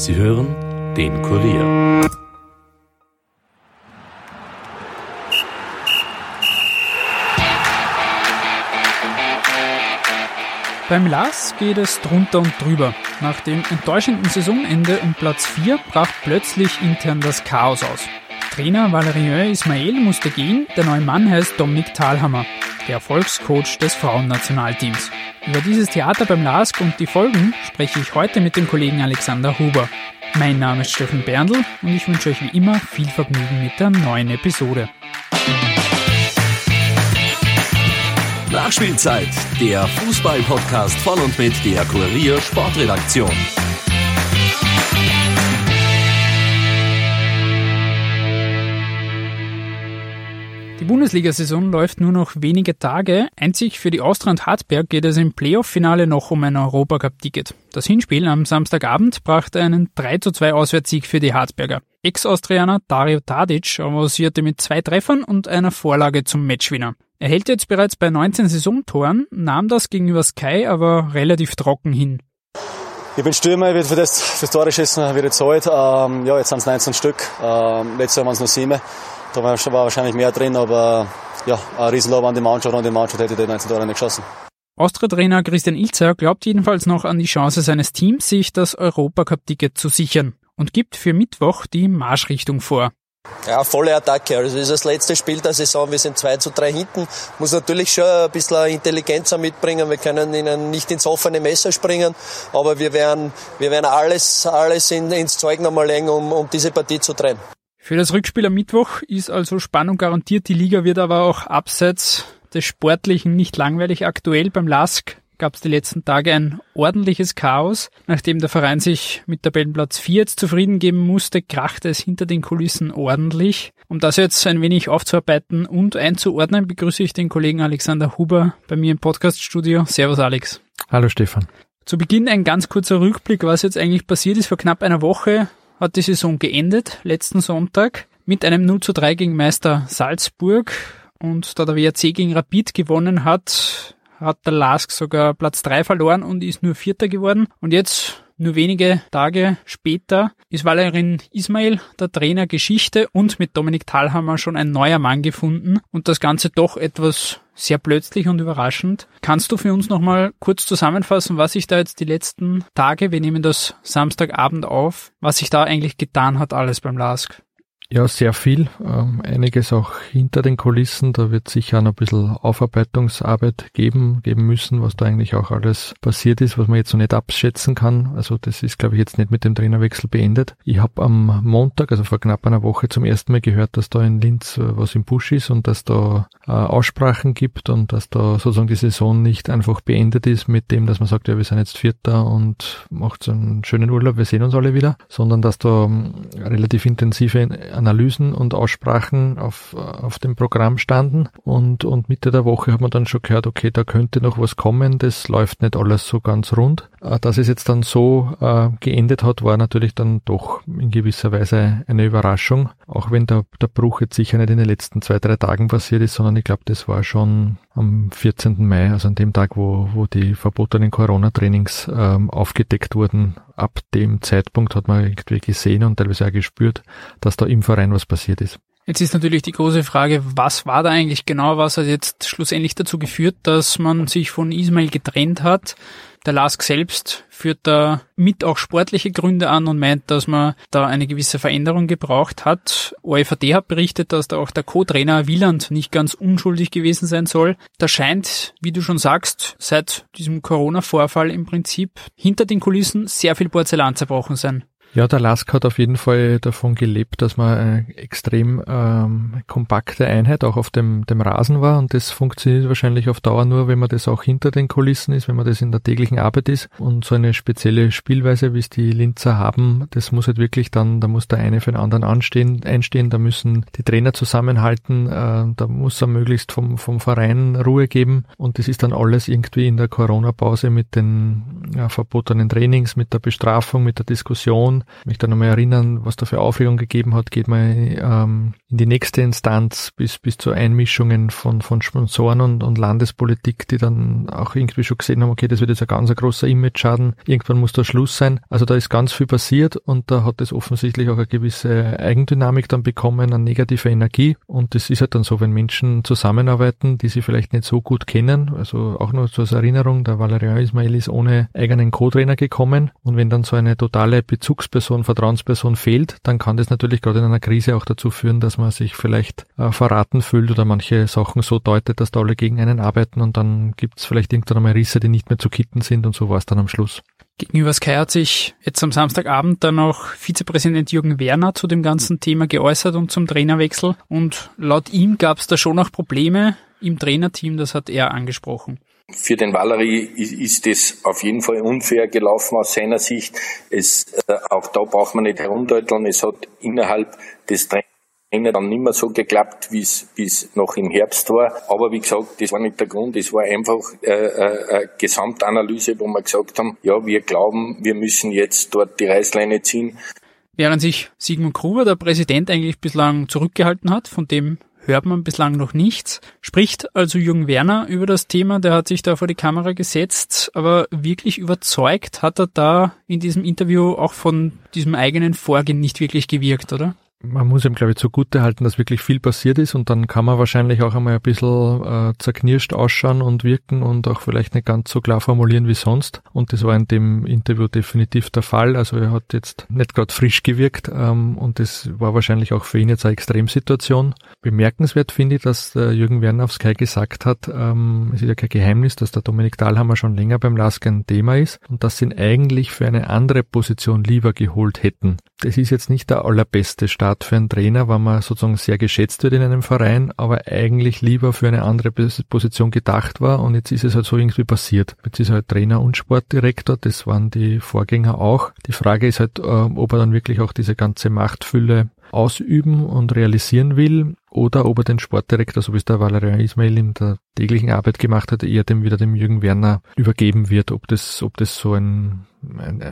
Sie hören den Kurier. Beim Lars geht es drunter und drüber. Nach dem enttäuschenden Saisonende um Platz 4 brach plötzlich intern das Chaos aus. Trainer Valerien Ismail musste gehen, der neue Mann heißt Dominik Thalhammer, der Erfolgscoach des Frauennationalteams. Über dieses Theater beim LASK und die Folgen spreche ich heute mit dem Kollegen Alexander Huber. Mein Name ist Steffen Berndl und ich wünsche euch wie immer viel Vergnügen mit der neuen Episode. Nachspielzeit, der Fußball-Podcast von und mit der Kurier Sportredaktion. Bundesliga-Saison läuft nur noch wenige Tage. Einzig für die Austria und Hartberg geht es im Playoff-Finale noch um ein Europacup-Ticket. Das Hinspiel am Samstagabend brachte einen 3 zu 2 Auswärtssieg für die Hartberger. Ex-Austrianer Dario Tadic avancierte mit zwei Treffern und einer Vorlage zum Matchwinner. Er hält jetzt bereits bei 19 Saisontoren, nahm das gegenüber Sky aber relativ trocken hin. Ich bin Stürmer, ich werde für das, fürs Tore schießen, werde gezahlt. Ähm, ja, jetzt sind es 19 Stück. Ähm, letztes Jahr waren es nur sieben. Da war, war wahrscheinlich mehr drin, aber ja, ein Riesenlob an die Mannschaft und die Mannschaft hätte die 19 Tore nicht geschossen. Austria-Trainer Christian Ilzer glaubt jedenfalls noch an die Chance seines Teams, sich das Europacup-Ticket zu sichern und gibt für Mittwoch die Marschrichtung vor. Ja, volle Attacke. Also das ist das letzte Spiel der Saison. Wir sind 2 zu 3 hinten. Muss natürlich schon ein bisschen Intelligenz mitbringen. Wir können ihnen nicht ins offene Messer springen, aber wir werden, wir werden alles, alles in, ins Zeug nochmal legen, um, um diese Partie zu drehen. Für das Rückspiel am Mittwoch ist also Spannung garantiert. Die Liga wird aber auch abseits des Sportlichen nicht langweilig. Aktuell beim LASK gab es die letzten Tage ein ordentliches Chaos. Nachdem der Verein sich mit Tabellenplatz 4 jetzt zufrieden geben musste, krachte es hinter den Kulissen ordentlich. Um das jetzt ein wenig aufzuarbeiten und einzuordnen, begrüße ich den Kollegen Alexander Huber bei mir im Podcaststudio. Servus Alex. Hallo Stefan. Zu Beginn ein ganz kurzer Rückblick, was jetzt eigentlich passiert ist. Vor knapp einer Woche hat die Saison geendet, letzten Sonntag, mit einem 0 zu 3 gegen Meister Salzburg. Und da der WRC gegen Rapid gewonnen hat, hat der Lask sogar Platz 3 verloren und ist nur Vierter geworden. Und jetzt, nur wenige Tage später, ist Valerin Ismail, der Trainer Geschichte und mit Dominik Thalhammer schon ein neuer Mann gefunden. Und das Ganze doch etwas sehr plötzlich und überraschend. Kannst du für uns nochmal kurz zusammenfassen, was sich da jetzt die letzten Tage, wir nehmen das Samstagabend auf, was sich da eigentlich getan hat alles beim LASK? Ja, sehr viel. Ähm, einiges auch hinter den Kulissen. Da wird sicher noch ein bisschen Aufarbeitungsarbeit geben, geben müssen, was da eigentlich auch alles passiert ist, was man jetzt noch nicht abschätzen kann. Also das ist, glaube ich, jetzt nicht mit dem Trainerwechsel beendet. Ich habe am Montag, also vor knapp einer Woche, zum ersten Mal gehört, dass da in Linz äh, was im Busch ist und dass da äh, Aussprachen gibt und dass da sozusagen die Saison nicht einfach beendet ist mit dem, dass man sagt, ja, wir sind jetzt Vierter und macht so einen schönen Urlaub, wir sehen uns alle wieder, sondern dass da ähm, relativ intensive Analysen und Aussprachen auf, auf dem Programm standen und, und Mitte der Woche hat man dann schon gehört, okay, da könnte noch was kommen, das läuft nicht alles so ganz rund. Äh, dass es jetzt dann so äh, geendet hat, war natürlich dann doch in gewisser Weise eine Überraschung, auch wenn der, der Bruch jetzt sicher nicht in den letzten zwei, drei Tagen passiert ist, sondern ich glaube, das war schon am 14. Mai, also an dem Tag, wo, wo die verbotenen Corona-Trainings ähm, aufgedeckt wurden. Ab dem Zeitpunkt hat man irgendwie gesehen und teilweise auch gespürt, dass da im Verein was passiert ist. Jetzt ist natürlich die große Frage, was war da eigentlich genau, was hat jetzt schlussendlich dazu geführt, dass man sich von Ismail getrennt hat? Der Lask selbst führt da mit auch sportliche Gründe an und meint, dass man da eine gewisse Veränderung gebraucht hat. OFAD hat berichtet, dass da auch der Co-Trainer Wieland nicht ganz unschuldig gewesen sein soll. Da scheint, wie du schon sagst, seit diesem Corona-Vorfall im Prinzip hinter den Kulissen sehr viel Porzellan zerbrochen sein. Ja, der Lask hat auf jeden Fall davon gelebt, dass man eine extrem ähm, kompakte Einheit auch auf dem, dem Rasen war. Und das funktioniert wahrscheinlich auf Dauer nur, wenn man das auch hinter den Kulissen ist, wenn man das in der täglichen Arbeit ist. Und so eine spezielle Spielweise, wie es die Linzer haben, das muss halt wirklich dann, da muss der eine für den anderen anstehen, einstehen, da müssen die Trainer zusammenhalten, äh, da muss er möglichst vom, vom Verein Ruhe geben. Und das ist dann alles irgendwie in der Corona-Pause mit den ja, verbotenen Trainings, mit der Bestrafung, mit der Diskussion Stadion. Ich möchte nochmal erinnern, was da für Aufregung gegeben hat, geht mal ähm, in die nächste Instanz bis, bis zu Einmischungen von, von Sponsoren und, und Landespolitik, die dann auch irgendwie schon gesehen haben, okay, das wird jetzt ein ganz großer Image-Schaden, irgendwann muss da Schluss sein. Also da ist ganz viel passiert und da hat es offensichtlich auch eine gewisse Eigendynamik dann bekommen, eine negative Energie und das ist halt dann so, wenn Menschen zusammenarbeiten, die sie vielleicht nicht so gut kennen, also auch nur zur Erinnerung, der Valerian Ismail ist ohne eigenen Co-Trainer gekommen und wenn dann so eine totale Bezugsperson, Vertrauensperson fehlt, dann kann das natürlich gerade in einer Krise auch dazu führen, dass man sich vielleicht äh, verraten fühlt oder manche Sachen so deutet, dass da alle gegen einen arbeiten und dann gibt es vielleicht irgendwann einmal Risse, die nicht mehr zu kitten sind und so war es dann am Schluss. Gegenüber Sky hat sich jetzt am Samstagabend dann noch Vizepräsident Jürgen Werner zu dem ganzen Thema geäußert und zum Trainerwechsel. Und laut ihm gab es da schon noch Probleme im Trainerteam, das hat er angesprochen. Für den Valerie ist es auf jeden Fall unfair gelaufen aus seiner Sicht. Es, äh, auch da braucht man nicht herumdeuteln. Es hat innerhalb des Trainers dann nicht mehr so geklappt, wie es noch im Herbst war. Aber wie gesagt, das war nicht der Grund. Es war einfach äh, äh, eine Gesamtanalyse, wo wir gesagt haben, ja, wir glauben, wir müssen jetzt dort die Reißleine ziehen. Während sich Sigmund Gruber, der Präsident, eigentlich bislang zurückgehalten hat, von dem hört man bislang noch nichts. Spricht also Jürgen Werner über das Thema, der hat sich da vor die Kamera gesetzt, aber wirklich überzeugt hat er da in diesem Interview auch von diesem eigenen Vorgehen nicht wirklich gewirkt, oder? Man muss ihm, glaube ich, zugute halten, dass wirklich viel passiert ist und dann kann man wahrscheinlich auch einmal ein bisschen äh, zerknirscht ausschauen und wirken und auch vielleicht nicht ganz so klar formulieren wie sonst. Und das war in dem Interview definitiv der Fall. Also er hat jetzt nicht gerade frisch gewirkt ähm, und das war wahrscheinlich auch für ihn jetzt eine Extremsituation. Bemerkenswert finde ich, dass der Jürgen Werner auf Sky gesagt hat, ähm, es ist ja kein Geheimnis, dass der Dominik Dahlhammer schon länger beim Lask ein Thema ist und dass sie ihn eigentlich für eine andere Position lieber geholt hätten. Das ist jetzt nicht der allerbeste Start Start für einen Trainer, wenn man sozusagen sehr geschätzt wird in einem Verein, aber eigentlich lieber für eine andere Position gedacht war und jetzt ist es halt so irgendwie passiert. Jetzt ist er halt Trainer und Sportdirektor, das waren die Vorgänger auch. Die Frage ist halt, äh, ob er dann wirklich auch diese ganze Machtfülle ausüben und realisieren will oder ob er den Sportdirektor, so wie es der Valerian Ismail in der täglichen Arbeit gemacht hat, eher dem wieder dem Jürgen Werner übergeben wird, ob das, ob das so ein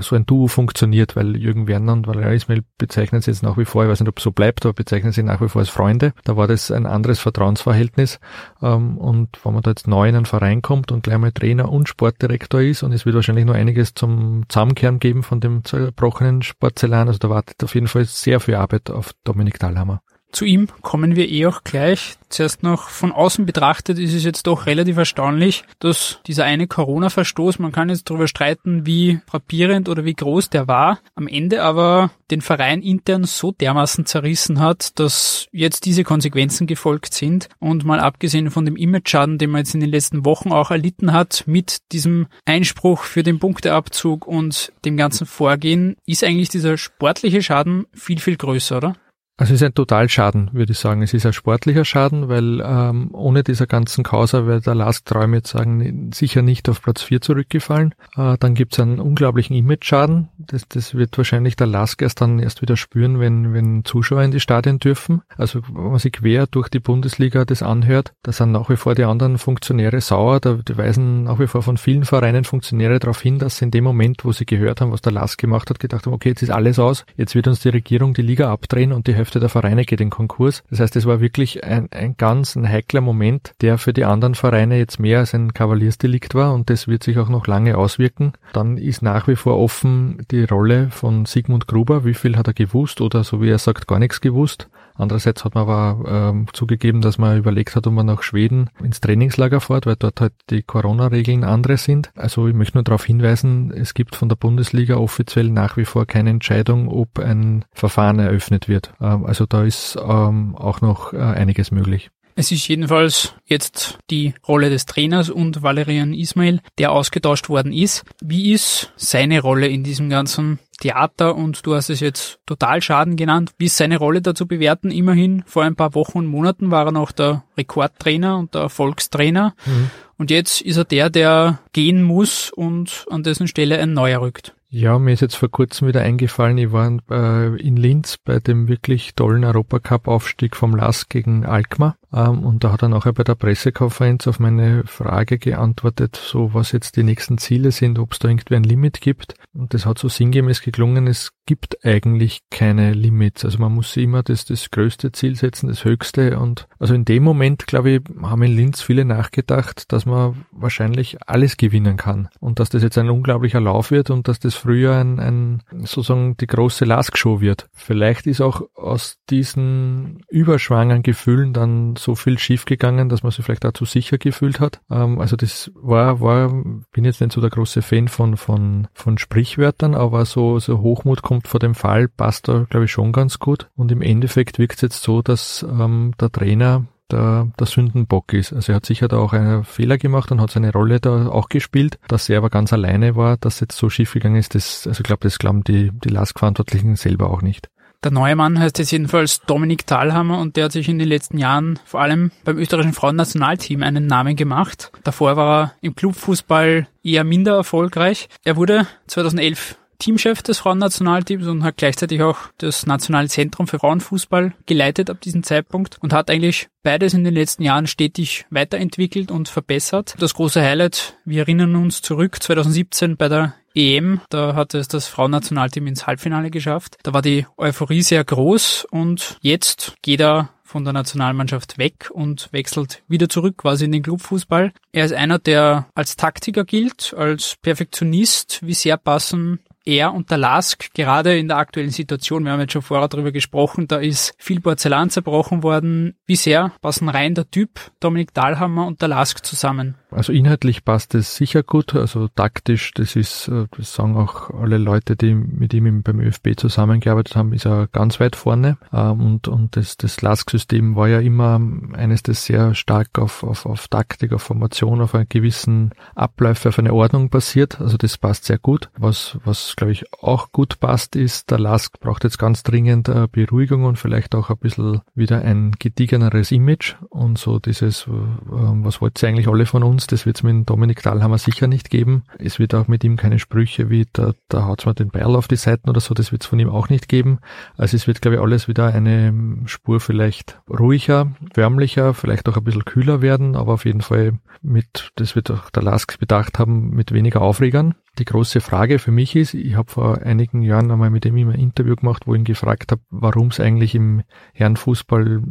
so ein Duo funktioniert, weil Jürgen Werner und Valeria Ismail bezeichnen sie jetzt nach wie vor, ich weiß nicht, ob es so bleibt, aber bezeichnen sie nach wie vor als Freunde. Da war das ein anderes Vertrauensverhältnis. Ähm, und wenn man da jetzt neu in einen Verein kommt und gleich mal Trainer und Sportdirektor ist, und es wird wahrscheinlich noch einiges zum Zusammenkehren geben von dem zerbrochenen Sportzellan, also da wartet auf jeden Fall sehr viel Arbeit auf Dominik Dahlhammer. Zu ihm kommen wir eh auch gleich. Zuerst noch von außen betrachtet ist es jetzt doch relativ erstaunlich, dass dieser eine Corona-Verstoß, man kann jetzt darüber streiten, wie frappierend oder wie groß der war, am Ende aber den Verein intern so dermaßen zerrissen hat, dass jetzt diese Konsequenzen gefolgt sind. Und mal abgesehen von dem Image-Schaden, den man jetzt in den letzten Wochen auch erlitten hat, mit diesem Einspruch für den Punkteabzug und dem ganzen Vorgehen, ist eigentlich dieser sportliche Schaden viel, viel größer, oder? Also es ist ein Totalschaden, würde ich sagen. Es ist ein sportlicher Schaden, weil ähm, ohne dieser ganzen Causa wäre der Last Träum jetzt sagen sicher nicht auf Platz 4 zurückgefallen. Äh, dann gibt es einen unglaublichen Image-Schaden. Das, das wird wahrscheinlich der Lask erst dann erst wieder spüren, wenn, wenn Zuschauer in die Stadien dürfen. Also wenn man sich quer durch die Bundesliga das anhört, da sind nach wie vor die anderen Funktionäre sauer. Da die weisen nach wie vor von vielen Vereinen Funktionäre darauf hin, dass sie in dem Moment, wo sie gehört haben, was der Lask gemacht hat, gedacht haben, okay, jetzt ist alles aus, jetzt wird uns die Regierung die Liga abdrehen und die Hälfte der Vereine geht in Konkurs. Das heißt, es war wirklich ein, ein ganz ein heikler Moment, der für die anderen Vereine jetzt mehr als ein Kavaliersdelikt war und das wird sich auch noch lange auswirken. Dann ist nach wie vor offen die Rolle von Sigmund Gruber. Wie viel hat er gewusst oder so wie er sagt, gar nichts gewusst? Andererseits hat man aber ähm, zugegeben, dass man überlegt hat, ob man nach Schweden ins Trainingslager fährt, weil dort halt die Corona-Regeln andere sind. Also ich möchte nur darauf hinweisen, es gibt von der Bundesliga offiziell nach wie vor keine Entscheidung, ob ein Verfahren eröffnet wird. Ähm, also da ist ähm, auch noch äh, einiges möglich. Es ist jedenfalls jetzt die Rolle des Trainers und Valerian Ismail, der ausgetauscht worden ist. Wie ist seine Rolle in diesem ganzen Theater und du hast es jetzt Totalschaden genannt. Wie ist seine Rolle dazu bewerten? Immerhin vor ein paar Wochen und Monaten war er noch der Rekordtrainer und der Erfolgstrainer. Mhm. Und jetzt ist er der, der gehen muss und an dessen Stelle ein neuer rückt. Ja, mir ist jetzt vor kurzem wieder eingefallen, ich war äh, in Linz bei dem wirklich tollen Europacup-Aufstieg vom LAS gegen Alkmaar. Ähm, und da hat er nachher bei der Pressekonferenz auf meine Frage geantwortet, so was jetzt die nächsten Ziele sind, ob es da irgendwie ein Limit gibt. Und das hat so sinngemäß geklungen, es gibt eigentlich keine Limits. Also man muss immer das, das größte Ziel setzen, das höchste. Und also in dem Moment, glaube ich, haben in Linz viele nachgedacht, dass man wahrscheinlich alles gewinnen kann. Und dass das jetzt ein unglaublicher Lauf wird und dass das früher ein, ein sozusagen die große Lask-Show wird. Vielleicht ist auch aus diesen überschwangen Gefühlen dann so viel schiefgegangen, dass man sich vielleicht dazu sicher gefühlt hat. Ähm, also das war, war, bin jetzt nicht so der große Fan von, von, von Sprichwörtern, aber so, so Hochmut kommt vor dem Fall, passt da, glaube ich, schon ganz gut. Und im Endeffekt wirkt es jetzt so, dass ähm, der Trainer der, der Sündenbock ist. Also er hat sicher da auch einen Fehler gemacht und hat seine Rolle da auch gespielt. Dass er aber ganz alleine war, dass jetzt so schief gegangen ist, das, also ich glaube, das glauben die, die LASK-Verantwortlichen selber auch nicht. Der neue Mann heißt jetzt jedenfalls Dominik Thalhammer und der hat sich in den letzten Jahren vor allem beim österreichischen Frauennationalteam einen Namen gemacht. Davor war er im Clubfußball eher minder erfolgreich. Er wurde 2011 Teamchef des Frauennationalteams und hat gleichzeitig auch das Nationale Zentrum für Frauenfußball geleitet ab diesem Zeitpunkt und hat eigentlich beides in den letzten Jahren stetig weiterentwickelt und verbessert. Das große Highlight, wir erinnern uns zurück, 2017 bei der EM, da hat es das Frauennationalteam ins Halbfinale geschafft. Da war die Euphorie sehr groß und jetzt geht er von der Nationalmannschaft weg und wechselt wieder zurück quasi in den Clubfußball. Er ist einer, der als Taktiker gilt, als Perfektionist. Wie sehr passen er und der Lask gerade in der aktuellen Situation, wir haben jetzt schon vorher darüber gesprochen, da ist viel Porzellan zerbrochen worden. Wie sehr passen rein der Typ Dominik Dahlhammer und der Lask zusammen? Also inhaltlich passt es sicher gut, also taktisch, das ist, äh, das sagen auch alle Leute, die mit ihm beim ÖFB zusammengearbeitet haben, ist er ganz weit vorne. Ähm, und, und das, das LASK-System war ja immer eines, das sehr stark auf, auf, auf Taktik, auf Formation, auf einen gewissen Abläufe, auf eine Ordnung basiert. Also das passt sehr gut. Was, was glaube ich auch gut passt, ist, der LASK braucht jetzt ganz dringend äh, Beruhigung und vielleicht auch ein bisschen wieder ein gediegeneres Image und so dieses, äh, was wollt ihr eigentlich alle von uns? uns, das wird es mit Dominik Dahlhammer sicher nicht geben. Es wird auch mit ihm keine Sprüche wie, da, da haut's mal den Beil auf die Seiten oder so, das wird es von ihm auch nicht geben. Also es wird, glaube ich, alles wieder eine Spur vielleicht ruhiger, förmlicher, vielleicht auch ein bisschen kühler werden, aber auf jeden Fall mit, das wird auch der Lask bedacht haben, mit weniger Aufregern. Die große Frage für mich ist, ich habe vor einigen Jahren einmal mit ihm ein Interview gemacht, wo ich ihn gefragt habe, warum es eigentlich im Herrenfußball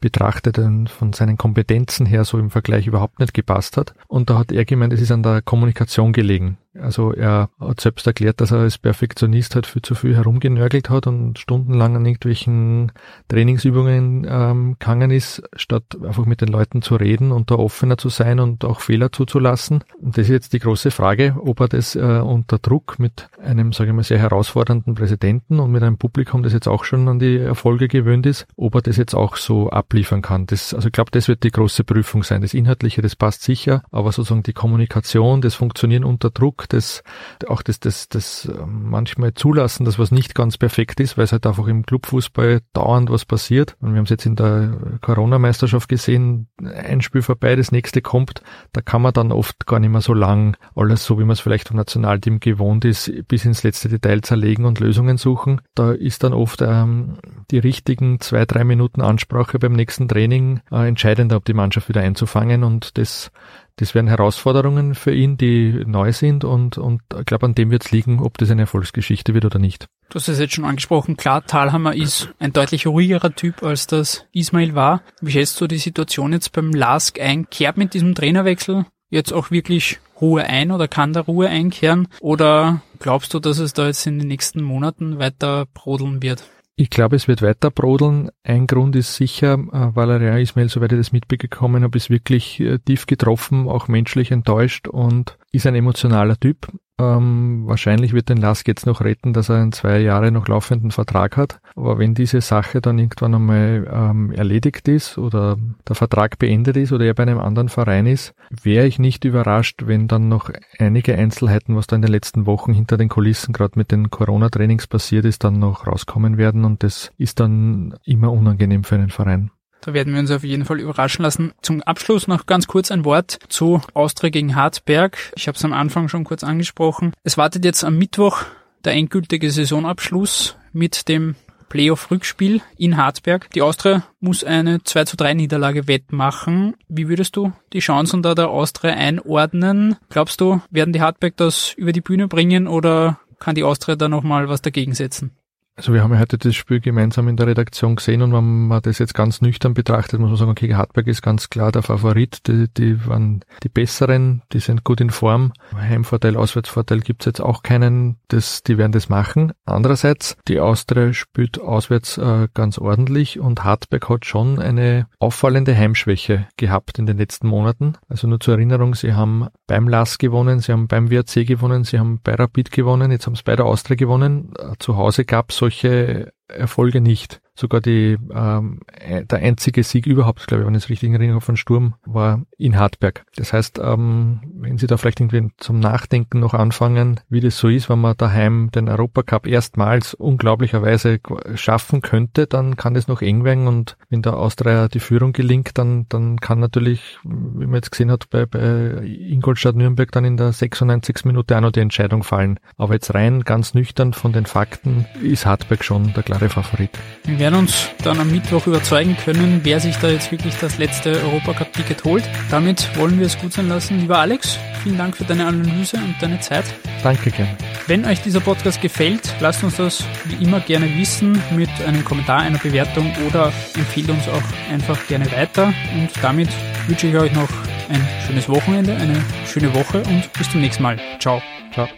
betrachtet von seinen Kompetenzen her so im Vergleich überhaupt nicht gepasst hat. Und da hat er gemeint, es ist an der Kommunikation gelegen. Also er hat selbst erklärt, dass er als Perfektionist halt viel zu viel herumgenörgelt hat und stundenlang an irgendwelchen Trainingsübungen ähm, gegangen ist, statt einfach mit den Leuten zu reden und da offener zu sein und auch Fehler zuzulassen. Und das ist jetzt die große Frage, ob er das äh, unter Druck mit einem, sage ich mal, sehr herausfordernden Präsidenten und mit einem Publikum, das jetzt auch schon an die Erfolge gewöhnt ist, ob er das jetzt auch so abliefern kann. Das, also ich glaube, das wird die große Prüfung sein. Das Inhaltliche, das passt sicher, aber sozusagen die Kommunikation, das Funktionieren unter Druck, das, auch das, das, das ähm, manchmal zulassen, dass was nicht ganz perfekt ist, weil es halt einfach im Clubfußball dauernd was passiert. Und wir haben es jetzt in der Corona-Meisterschaft gesehen, ein Spiel vorbei, das nächste kommt, da kann man dann oft gar nicht mehr so lang alles so, wie man es vielleicht vom Nationalteam gewohnt ist, bis ins letzte Detail zerlegen und Lösungen suchen. Da ist dann oft ähm, die richtigen zwei, drei Minuten Ansprache beim nächsten Training äh, entscheidender, ob die Mannschaft wieder einzufangen und das das wären Herausforderungen für ihn, die neu sind und, und ich glaube, an dem wird es liegen, ob das eine Erfolgsgeschichte wird oder nicht. Du hast es jetzt schon angesprochen, klar, Thalhammer ist ein deutlich ruhigerer Typ, als das Ismail war. Wie schätzt du die Situation jetzt beim Lask ein? Kehrt mit diesem Trainerwechsel jetzt auch wirklich Ruhe ein oder kann da Ruhe einkehren? Oder glaubst du, dass es da jetzt in den nächsten Monaten weiter brodeln wird? Ich glaube, es wird weiter brodeln. Ein Grund ist sicher, äh, Valeria Ismail, soweit ich das mitbekommen habe, ist wirklich äh, tief getroffen, auch menschlich enttäuscht und ist ein emotionaler Typ. Ähm, wahrscheinlich wird den Lask jetzt noch retten, dass er einen zwei Jahre noch laufenden Vertrag hat. Aber wenn diese Sache dann irgendwann einmal ähm, erledigt ist oder der Vertrag beendet ist oder er bei einem anderen Verein ist, wäre ich nicht überrascht, wenn dann noch einige Einzelheiten, was da in den letzten Wochen hinter den Kulissen gerade mit den Corona-Trainings passiert ist, dann noch rauskommen werden und das ist dann immer unangenehm für einen Verein. Da werden wir uns auf jeden Fall überraschen lassen. Zum Abschluss noch ganz kurz ein Wort zu Austria gegen Hartberg. Ich habe es am Anfang schon kurz angesprochen. Es wartet jetzt am Mittwoch der endgültige Saisonabschluss mit dem Playoff-Rückspiel in Harzberg. Die Austria muss eine 2 zu 3 Niederlage wettmachen. Wie würdest du die Chancen da der Austria einordnen? Glaubst du, werden die Hartberg das über die Bühne bringen oder kann die Austria da nochmal was dagegen setzen? Also wir haben ja heute das Spiel gemeinsam in der Redaktion gesehen und wenn man das jetzt ganz nüchtern betrachtet, muss man sagen, okay, Hartberg ist ganz klar der Favorit. Die, die waren die besseren, die sind gut in Form. Heimvorteil, Auswärtsvorteil gibt's jetzt auch keinen, das, die werden das machen. Andererseits, die Austria spielt auswärts äh, ganz ordentlich und Hartberg hat schon eine auffallende Heimschwäche gehabt in den letzten Monaten. Also nur zur Erinnerung, sie haben beim LAS gewonnen, sie haben beim WRC gewonnen, sie haben bei Rapid gewonnen, jetzt haben sie bei der Austria gewonnen. Äh, zu Hause gab's so solche Erfolge nicht. Sogar die, ähm, der einzige Sieg überhaupt, glaube ich, wenn ich es richtig erinnere, von Sturm, war in Hartberg. Das heißt, ähm, wenn Sie da vielleicht irgendwie zum Nachdenken noch anfangen, wie das so ist, wenn man daheim den Europacup erstmals unglaublicherweise schaffen könnte, dann kann das noch eng werden und wenn der Austria die Führung gelingt, dann, dann kann natürlich, wie man jetzt gesehen hat, bei, bei Ingolstadt Nürnberg dann in der 96. Minute auch noch die Entscheidung fallen. Aber jetzt rein ganz nüchtern von den Fakten ist Hartberg schon der klare Favorit. Wir werden uns dann am Mittwoch überzeugen können, wer sich da jetzt wirklich das letzte Europacup-Ticket holt. Damit wollen wir es gut sein lassen. Lieber Alex, vielen Dank für deine Analyse und deine Zeit. Danke gerne. Wenn euch dieser Podcast gefällt, lasst uns das wie immer gerne wissen mit einem Kommentar, einer Bewertung oder empfehlt uns auch einfach gerne weiter. Und damit wünsche ich euch noch ein schönes Wochenende, eine schöne Woche und bis zum nächsten Mal. Ciao. Ciao.